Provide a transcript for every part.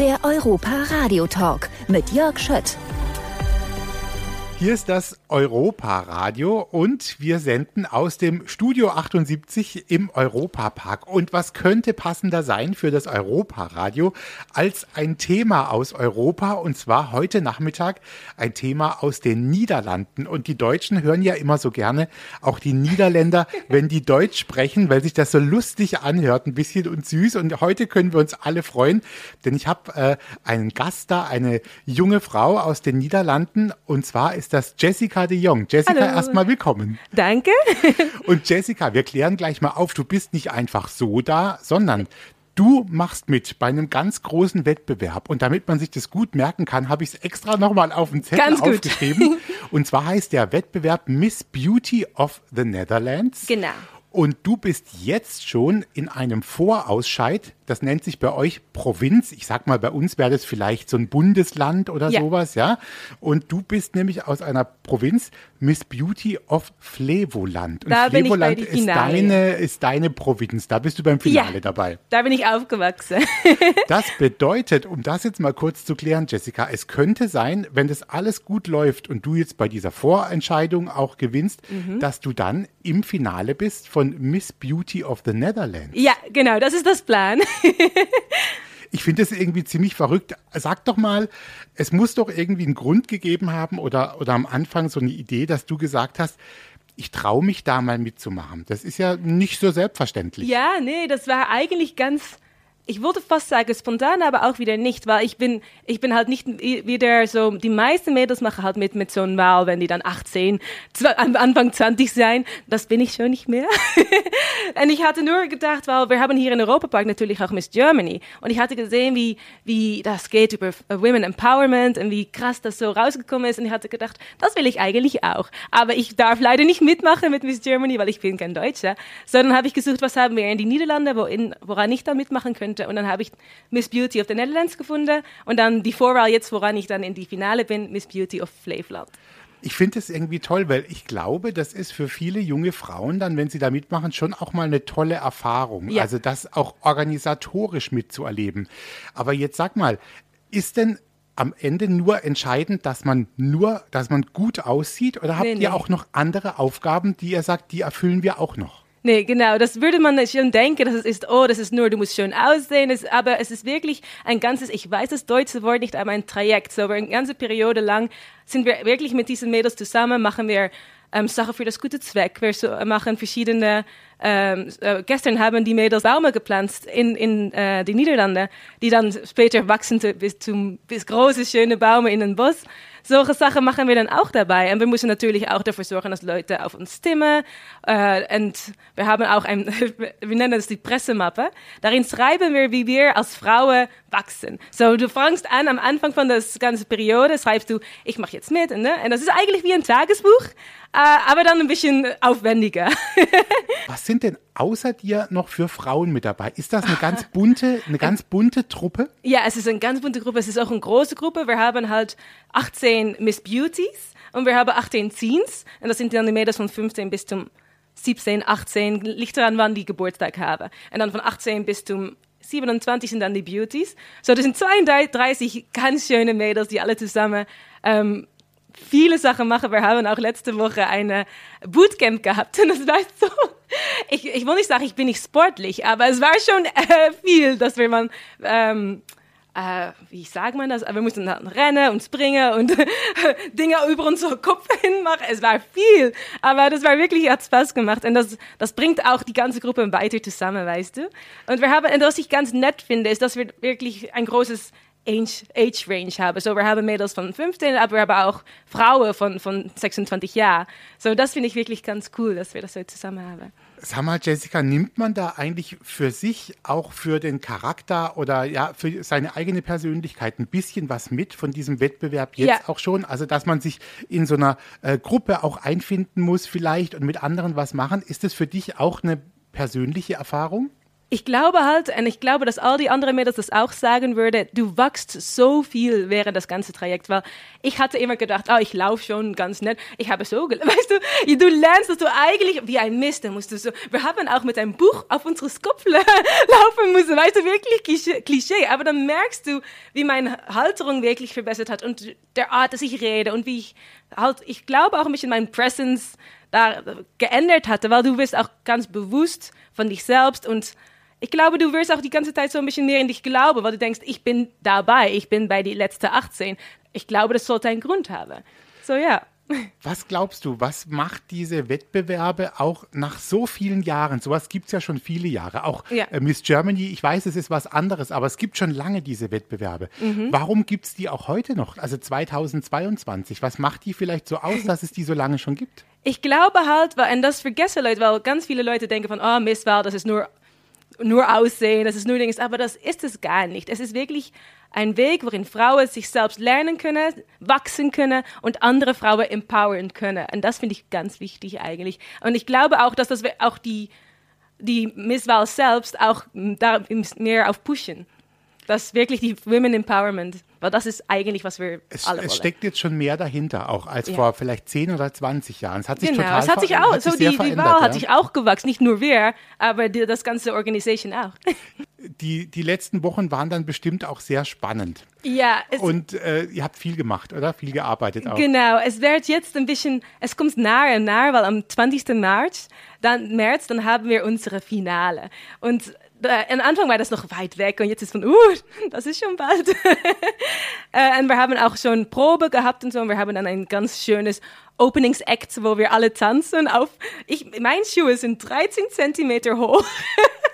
Der Europa Radio Talk mit Jörg Schött. Hier ist das Europa-Radio und wir senden aus dem Studio 78 im Europapark. Und was könnte passender sein für das Europa-Radio als ein Thema aus Europa und zwar heute Nachmittag ein Thema aus den Niederlanden. Und die Deutschen hören ja immer so gerne auch die Niederländer, wenn die Deutsch sprechen, weil sich das so lustig anhört, ein bisschen und süß. Und heute können wir uns alle freuen, denn ich habe äh, einen Gast da, eine junge Frau aus den Niederlanden und zwar ist ist das Jessica de Jong. Jessica, erstmal willkommen. Danke. Und Jessica, wir klären gleich mal auf, du bist nicht einfach so da, sondern Du machst mit bei einem ganz großen Wettbewerb und damit man sich das gut merken kann, habe ich es extra nochmal auf den Zettel ganz aufgeschrieben. Und zwar heißt der Wettbewerb Miss Beauty of the Netherlands. Genau. Und du bist jetzt schon in einem Vorausscheid das nennt sich bei euch Provinz. Ich sag mal, bei uns wäre das vielleicht so ein Bundesland oder ja. sowas, ja. Und du bist nämlich aus einer Provinz, Miss Beauty of Flevoland. Und da Flevoland bin ich ist deine, ist deine Provinz. Da bist du beim Finale ja, dabei. Da bin ich aufgewachsen. das bedeutet, um das jetzt mal kurz zu klären, Jessica, es könnte sein, wenn das alles gut läuft und du jetzt bei dieser Vorentscheidung auch gewinnst, mhm. dass du dann im Finale bist von Miss Beauty of the Netherlands. Ja, genau, das ist das Plan. ich finde das irgendwie ziemlich verrückt. Sag doch mal, es muss doch irgendwie einen Grund gegeben haben oder, oder am Anfang so eine Idee, dass du gesagt hast, ich traue mich da mal mitzumachen. Das ist ja nicht so selbstverständlich. Ja, nee, das war eigentlich ganz ich würde fast sagen spontan, aber auch wieder nicht, weil ich bin, ich bin halt nicht wieder so, die meisten Mädels machen halt mit mit so einem Wahl, wenn die dann 18, am Anfang 20 sein, das bin ich schon nicht mehr. und ich hatte nur gedacht, weil wir haben hier in Europapark natürlich auch Miss Germany. Und ich hatte gesehen, wie, wie das geht über Women Empowerment und wie krass das so rausgekommen ist. Und ich hatte gedacht, das will ich eigentlich auch. Aber ich darf leider nicht mitmachen mit Miss Germany, weil ich bin kein Deutscher, sondern habe ich gesucht, was haben wir in die Niederlande, wo in, woran ich dann mitmachen könnte könnte. Und dann habe ich Miss Beauty of the Netherlands gefunden und dann die Vorwahl jetzt, woran ich dann in die Finale bin, Miss Beauty of Flevoland. Ich finde es irgendwie toll, weil ich glaube, das ist für viele junge Frauen dann, wenn sie da mitmachen, schon auch mal eine tolle Erfahrung. Ja. Also das auch organisatorisch mitzuerleben. Aber jetzt sag mal, ist denn am Ende nur entscheidend, dass man nur, dass man gut aussieht oder habt nee, ihr nee. auch noch andere Aufgaben, die ihr sagt, die erfüllen wir auch noch? Nee, genau, das würde man schon denken, dass es ist, oh, das ist nur, du musst schön aussehen, es, aber es ist wirklich ein ganzes, ich weiß das deutsche Wort nicht, aber ein Trajekt. So, eine ganze Periode lang sind wir wirklich mit diesen Mädels zusammen, machen wir ähm, Sachen für das gute Zweck. Wir so, machen verschiedene, ähm, äh, gestern haben die Mädels Bäume gepflanzt in, in äh, die Niederlande, die dann später wachsen bis zum bis große, schöne Bäume in den Bus solche Sachen machen wir dann auch dabei. Und wir müssen natürlich auch dafür sorgen, dass Leute auf uns stimmen. Äh, und wir haben auch ein, wir nennen das die Pressemappe. Darin schreiben wir, wie wir als Frauen wachsen. So, du fängst an, am Anfang von der ganzen Periode schreibst du, ich mache jetzt mit. Ne? Und das ist eigentlich wie ein Tagesbuch, äh, aber dann ein bisschen aufwendiger. Was sind denn außer dir noch für Frauen mit dabei? Ist das eine ganz bunte, eine ganz bunte Truppe? Ja, es ist eine ganz bunte Gruppe. Es ist auch eine große Gruppe. Wir haben halt 18 Miss Beauties und wir haben 18 Teens. Und das sind dann die Mädels von 15 bis zum 17, 18, liegt daran, wann die Geburtstag haben. Und dann von 18 bis zum 27 sind dann die Beauties. So, das sind 32 ganz schöne Mädels, die alle zusammen ähm, viele Sachen machen. Wir haben auch letzte Woche eine Bootcamp gehabt und es war so, ich, ich will nicht sagen, ich bin nicht sportlich, aber es war schon äh, viel, dass wir mal, ähm, äh, wie sagt man das, wir mussten dann rennen und springen und Dinge über unseren Kopf hin machen. Es war viel, aber das war wirklich, hat Spaß gemacht und das, das bringt auch die ganze Gruppe weiter zusammen, weißt du. Und wir haben, und was ich ganz nett finde, ist, dass wir wirklich ein großes Age, Age Range haben. So, wir haben Mädels von 15, aber wir haben auch Frauen von, von 26 Jahren. So, das finde ich wirklich ganz cool, dass wir das so zusammen haben. Sag mal, Jessica, nimmt man da eigentlich für sich, auch für den Charakter oder ja, für seine eigene Persönlichkeit ein bisschen was mit von diesem Wettbewerb jetzt ja. auch schon? Also, dass man sich in so einer äh, Gruppe auch einfinden muss vielleicht und mit anderen was machen. Ist das für dich auch eine persönliche Erfahrung? Ich glaube halt, und ich glaube, dass all die anderen Mädels das auch sagen würden, du wachst so viel während das ganze Trajekt, weil ich hatte immer gedacht, oh, ich laufe schon ganz nett. Ich habe so, weißt du, du lernst, dass du eigentlich wie ein Mist, musst du so, wir haben auch mit einem Buch auf unsere Kopf laufen müssen, weißt du, wirklich Klischee, aber dann merkst du, wie meine Halterung wirklich verbessert hat und der Art, dass ich rede und wie ich halt, ich glaube auch mich in meinem Presence da geändert hatte, weil du bist auch ganz bewusst von dich selbst und ich glaube, du wirst auch die ganze Zeit so ein bisschen mehr in dich glauben, weil du denkst, ich bin dabei, ich bin bei die letzte 18. Ich glaube, das sollte einen Grund haben. So, ja. Was glaubst du, was macht diese Wettbewerbe auch nach so vielen Jahren? Sowas gibt es ja schon viele Jahre. Auch ja. äh, Miss Germany, ich weiß, es ist was anderes, aber es gibt schon lange diese Wettbewerbe. Mhm. Warum gibt es die auch heute noch, also 2022? Was macht die vielleicht so aus, dass es die so lange schon gibt? Ich glaube halt, und das vergessen Leute, weil ganz viele Leute denken von, oh, Miss Wahl, das ist nur nur Aussehen, das ist nur Dings, aber das ist es gar nicht. Es ist wirklich ein Weg, worin Frauen sich selbst lernen können, wachsen können und andere Frauen empowern können. Und das finde ich ganz wichtig eigentlich. Und ich glaube auch, dass das auch die, die Misswahl selbst auch da mehr auf pushen. Das wirklich die Women Empowerment weil das ist eigentlich, was wir es, alle wollen. Es steckt jetzt schon mehr dahinter, auch als ja. vor vielleicht 10 oder 20 Jahren. Es hat sich genau, total es hat sich auch, hat so die, die Wahl ja? hat sich auch gewachsen, nicht nur wir, aber die, das ganze Organisation auch. Die, die letzten Wochen waren dann bestimmt auch sehr spannend. Ja. Und äh, ihr habt viel gemacht, oder? Viel gearbeitet auch. Genau, es wird jetzt ein bisschen, es kommt nahe und nahe, weil am 20. März, dann März, dann haben wir unsere Finale. Und am Anfang war das noch weit weg und jetzt ist von, uh, das ist schon bald. äh, und wir haben auch schon Probe gehabt und so und wir haben dann ein ganz schönes Openings-Act, wo wir alle tanzen auf, ich, meine Schuhe sind 13 Zentimeter hoch.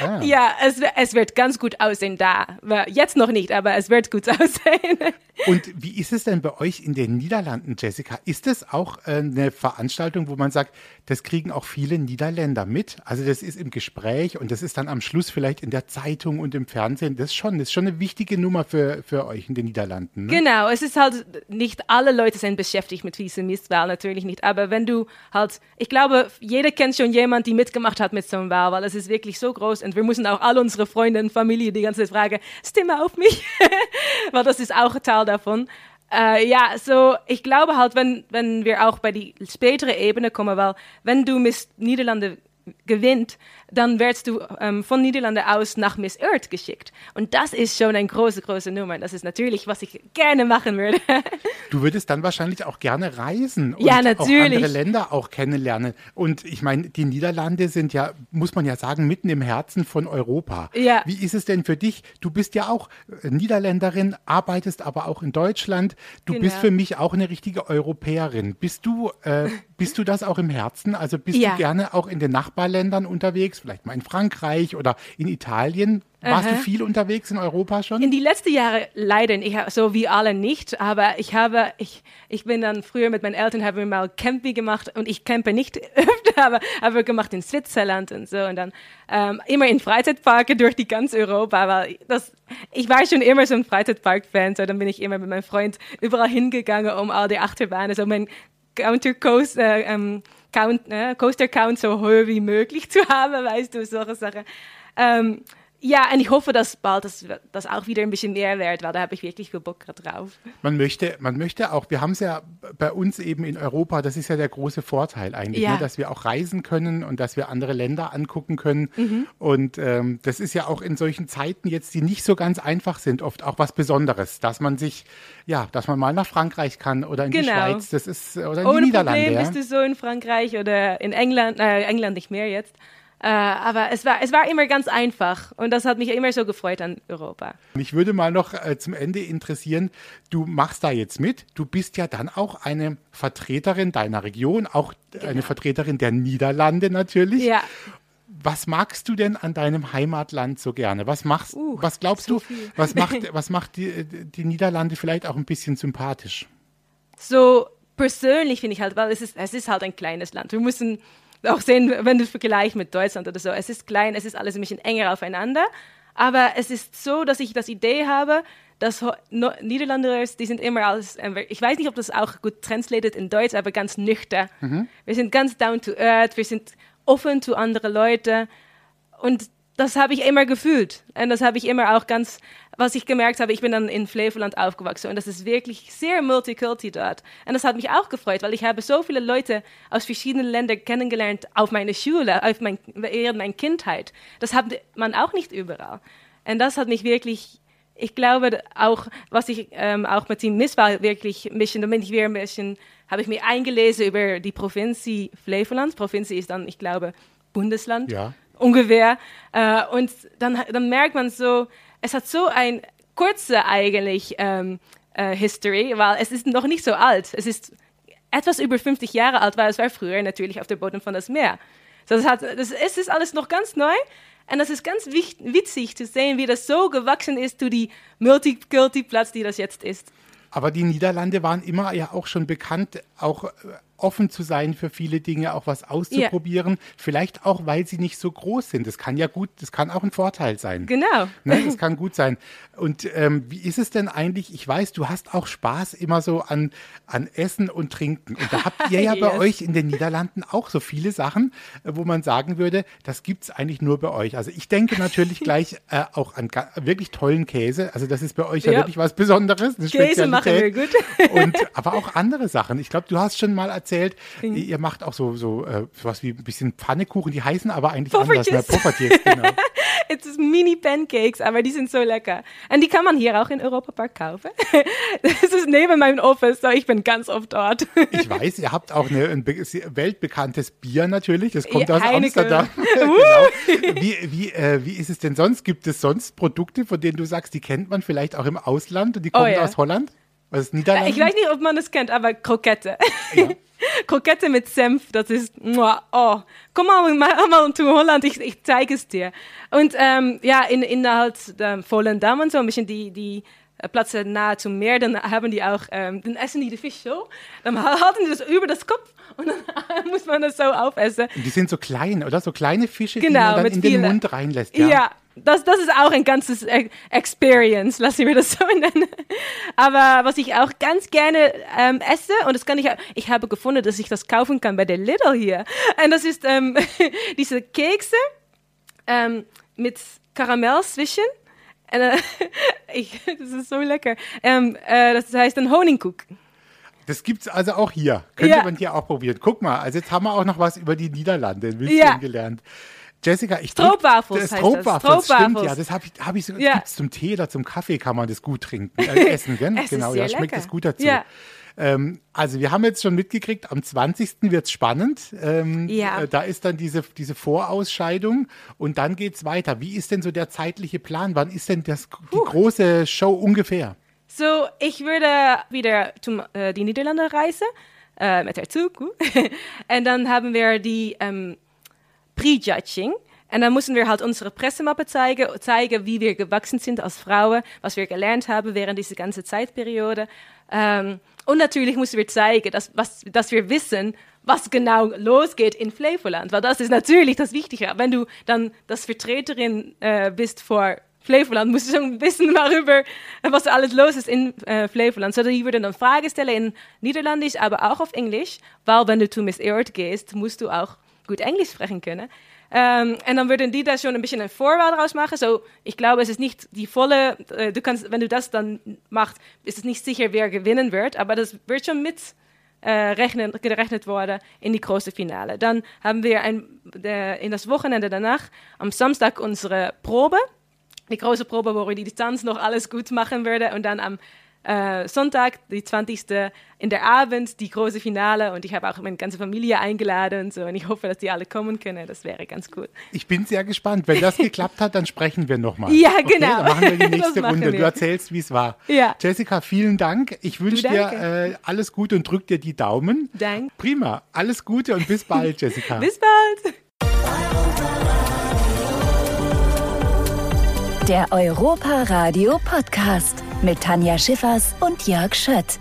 Ah. Ja, es, es wird ganz gut aussehen da. Jetzt noch nicht, aber es wird gut aussehen. Und wie ist es denn bei euch in den Niederlanden, Jessica? Ist das auch äh, eine Veranstaltung, wo man sagt, das kriegen auch viele Niederländer mit? Also das ist im Gespräch und das ist dann am Schluss vielleicht in der Zeitung und im Fernsehen. Das ist schon, das ist schon eine wichtige Nummer für, für euch in den Niederlanden. Ne? Genau, es ist halt, nicht alle Leute sind beschäftigt mit dieser Mistwahl, natürlich nicht. Aber wenn du halt, ich glaube, jeder kennt schon jemanden, die mitgemacht hat mit so einem Wahl, weil es ist wirklich so groß und wir müssen auch alle unsere Freunde und Familie die ganze Zeit fragen, stimme auf mich, weil das ist auch Teil davon. Äh, ja, so ich glaube halt, wenn, wenn wir auch bei die spätere Ebene kommen, weil wenn du Miss Niederlande gewinnt, dann wirst du ähm, von Niederlande aus nach Miss Earth geschickt. Und das ist schon eine große, große Nummer. Das ist natürlich, was ich gerne machen würde. Du würdest dann wahrscheinlich auch gerne reisen und ja, auch andere Länder auch kennenlernen. Und ich meine, die Niederlande sind ja, muss man ja sagen, mitten im Herzen von Europa. Ja. Wie ist es denn für dich? Du bist ja auch äh, Niederländerin, arbeitest aber auch in Deutschland. Du genau. bist für mich auch eine richtige Europäerin. Bist du, äh, bist du das auch im Herzen? Also bist ja. du gerne auch in den Nachbarländern unterwegs? Vielleicht mal in Frankreich oder in Italien. Warst Aha. du viel unterwegs in Europa schon? In die letzten Jahre leider nicht, so wie alle nicht, aber ich habe, ich, ich bin dann früher mit meinen Eltern, haben wir mal Camping gemacht und ich campe nicht öfter, aber haben wir gemacht in Switzerland und so und dann ähm, immer in Freizeitparken durch die ganze Europa, weil das, ich war schon immer so ein Freizeitpark-Fan, so dann bin ich immer mit meinem Freund überall hingegangen, um all die Achterbahnen, so mein Counter-Coast, äh, ähm, Count, äh, Coaster Count so hoch wie möglich zu haben, weißt du, solche Sachen. Ähm, ja, und ich hoffe, dass bald das, das auch wieder ein bisschen mehr wird, weil da habe ich wirklich viel Bock drauf. Man möchte, man möchte auch, wir haben es ja bei uns eben in Europa, das ist ja der große Vorteil eigentlich, ja. ne, dass wir auch reisen können und dass wir andere Länder angucken können. Mhm. Und ähm, das ist ja auch in solchen Zeiten jetzt, die nicht so ganz einfach sind, oft auch was Besonderes, dass man sich, ja, dass man mal nach Frankreich kann oder in genau. die Schweiz, das ist, oder in Ohne die Niederlande. Problem ja. bist du so in Frankreich oder in England, äh, England nicht mehr jetzt. Äh, aber es war, es war immer ganz einfach und das hat mich immer so gefreut an Europa. Mich würde mal noch äh, zum Ende interessieren, du machst da jetzt mit, du bist ja dann auch eine Vertreterin deiner Region, auch genau. eine Vertreterin der Niederlande natürlich. Ja. Was magst du denn an deinem Heimatland so gerne? Was machst, uh, was glaubst du, viel. was macht, was macht die, die Niederlande vielleicht auch ein bisschen sympathisch? So persönlich finde ich halt, weil es ist, es ist halt ein kleines Land. Wir müssen auch sehen, wenn du vergleichst mit Deutschland oder so. Es ist klein, es ist alles ein bisschen enger aufeinander. Aber es ist so, dass ich das Idee habe, dass Niederländer, die sind immer als, äh, ich weiß nicht, ob das auch gut translated in Deutsch, aber ganz nüchtern. Mhm. Wir sind ganz down to earth, wir sind offen zu anderen Leuten. Und das habe ich immer gefühlt. Und das habe ich immer auch ganz, was ich gemerkt habe, ich bin dann in Flevoland aufgewachsen und das ist wirklich sehr multikulti dort. Und das hat mich auch gefreut, weil ich habe so viele Leute aus verschiedenen Ländern kennengelernt auf meiner Schule, auf mein, während meiner Kindheit. Das hat man auch nicht überall. Und das hat mich wirklich, ich glaube auch, was ich ähm, auch mit dem Misswahl wirklich ein bisschen, da bin ich wieder ein bisschen, habe ich mich eingelesen über die Provinz Flevoland. Provinz ist dann, ich glaube, Bundesland. Ja ungefähr. Äh, und dann, dann merkt man so, es hat so ein kurze eigentlich ähm, äh, History, weil es ist noch nicht so alt. Es ist etwas über 50 Jahre alt, weil es war früher natürlich auf dem Boden von das Meer. das, hat, das, es ist alles noch ganz neu. Und das ist ganz witzig zu sehen, wie das so gewachsen ist zu die Multikulti-Platz, die das jetzt ist. Aber die Niederlande waren immer ja auch schon bekannt, auch äh, offen zu sein für viele Dinge, auch was auszuprobieren. Yeah. Vielleicht auch, weil sie nicht so groß sind. Das kann ja gut, das kann auch ein Vorteil sein. Genau. Ne, das kann gut sein. Und ähm, wie ist es denn eigentlich? Ich weiß, du hast auch Spaß immer so an, an Essen und Trinken. Und da habt ihr ja yes. bei euch in den Niederlanden auch so viele Sachen, äh, wo man sagen würde, das gibt es eigentlich nur bei euch. Also ich denke natürlich gleich äh, auch an wirklich tollen Käse. Also das ist bei euch ja, ja wirklich was Besonderes. Käse machen wir gut. und, aber auch andere Sachen. Ich glaube, du hast schon mal erzählt, erzählt, mhm. ihr macht auch so, so äh, was wie ein bisschen Pfannekuchen, die heißen aber eigentlich Poffertjes. anders. Ne? Poffertjes, genau. Es ist Mini-Pancakes, aber die sind so lecker. Und die kann man hier auch in Europa Park kaufen. Das ist neben meinem Office, so ich bin ganz oft dort. Ich weiß, ihr habt auch eine, ein weltbekanntes Bier natürlich, das kommt aus Heineke. Amsterdam. genau. Wie, wie, äh, wie ist es denn sonst? Gibt es sonst Produkte, von denen du sagst, die kennt man vielleicht auch im Ausland und die kommen oh, ja. aus Holland? Was ist Niederlande? Ich weiß nicht, ob man das kennt, aber Krokette. Ja. Krokette mit Senf, das ist, oh, komm mal, mal, zu Holland, ich, ich zeige es dir. Und ähm, ja, in, in halt der Volendam und so, ein bisschen die, die Plätze nahe zum Meer, dann haben die auch, ähm, dann essen die die Fisch so, dann halten die das über das Kopf und dann muss man das so aufessen. Und die sind so klein, oder? So kleine Fische, genau, die man dann in den Mund reinlässt. Ja, ja das, das ist auch ein ganzes e-, Experience, lassen wir das so nennen. Aber was ich auch ganz gerne ähm, esse, und das kann ich, ich habe gefunden, dass ich das kaufen kann bei der Lidl hier. Und das ist ähm, diese Kekse ähm, mit Karamell zwischen. Äh, ich, das ist so lecker. Ähm, äh, das heißt ein Honigkuchen. Das gibt's also auch hier. Könnte ja. man hier auch probieren. Guck mal, also jetzt haben wir auch noch was über die Niederlande in München ja. gelernt. Jessica, ich Stroopwafels heißt Stroopwafels, das. stimmt ja. Das habe ich, hab ich so, ja. gibt's zum Tee oder zum Kaffee kann man das gut trinken, äh, essen, gell? es genau, ja, schmeckt lecker. das gut dazu. Ja. Ähm, also wir haben jetzt schon mitgekriegt, am 20. wird's spannend. Ähm, ja. Äh, da ist dann diese, diese Vorausscheidung und dann geht's weiter. Wie ist denn so der zeitliche Plan? Wann ist denn das, die uh. große Show ungefähr? So, ich würde wieder zum äh, die Niederlande reisen äh, mit der Zug. und dann haben wir die ähm, Prejudging. Und dann müssen wir halt unsere Pressemappe zeigen, zeigen, wie wir gewachsen sind als Frauen, was wir gelernt haben während dieser ganzen Zeitperiode. Ähm, und natürlich müssen wir zeigen, dass, was, wir wissen, was genau losgeht in Flevoland, weil das ist natürlich das Wichtige. Wenn du dann das Vertreterin äh, bist vor Flevoland, musst du schon wissen darüber, was alles los ist in äh, Flevoland. So, die würden dann Fragen stellen in Niederländisch, aber auch auf Englisch, weil wenn du zu Miss Earth gehst, musst du auch gut Englisch sprechen können. Ähm, und dann würden die da schon ein bisschen eine Vorwahl draus machen. So, ich glaube, es ist nicht die volle, äh, du kannst, wenn du das dann machst, ist es nicht sicher, wer gewinnen wird, aber das wird schon mit äh, rechnen, gerechnet worden in die große Finale. Dann haben wir ein, der, in das Wochenende danach, am Samstag unsere Probe, die große Probe, wo wir die Distanz noch alles gut machen würden und dann am äh, Sonntag, die 20. in der Abend, die große Finale und ich habe auch meine ganze Familie eingeladen und so und ich hoffe, dass die alle kommen können. Das wäre ganz cool. Ich bin sehr gespannt. Wenn das geklappt hat, dann sprechen wir nochmal. Ja, okay, genau. Dann machen wir die nächste Runde. Wir. Du erzählst, wie es war. Ja. Jessica, vielen Dank. Ich wünsche dir äh, alles Gute und drück dir die Daumen. Danke. Prima. Alles Gute und bis bald, Jessica. bis bald. Der Europa Radio Podcast mit Tanja Schiffers und Jörg Schött.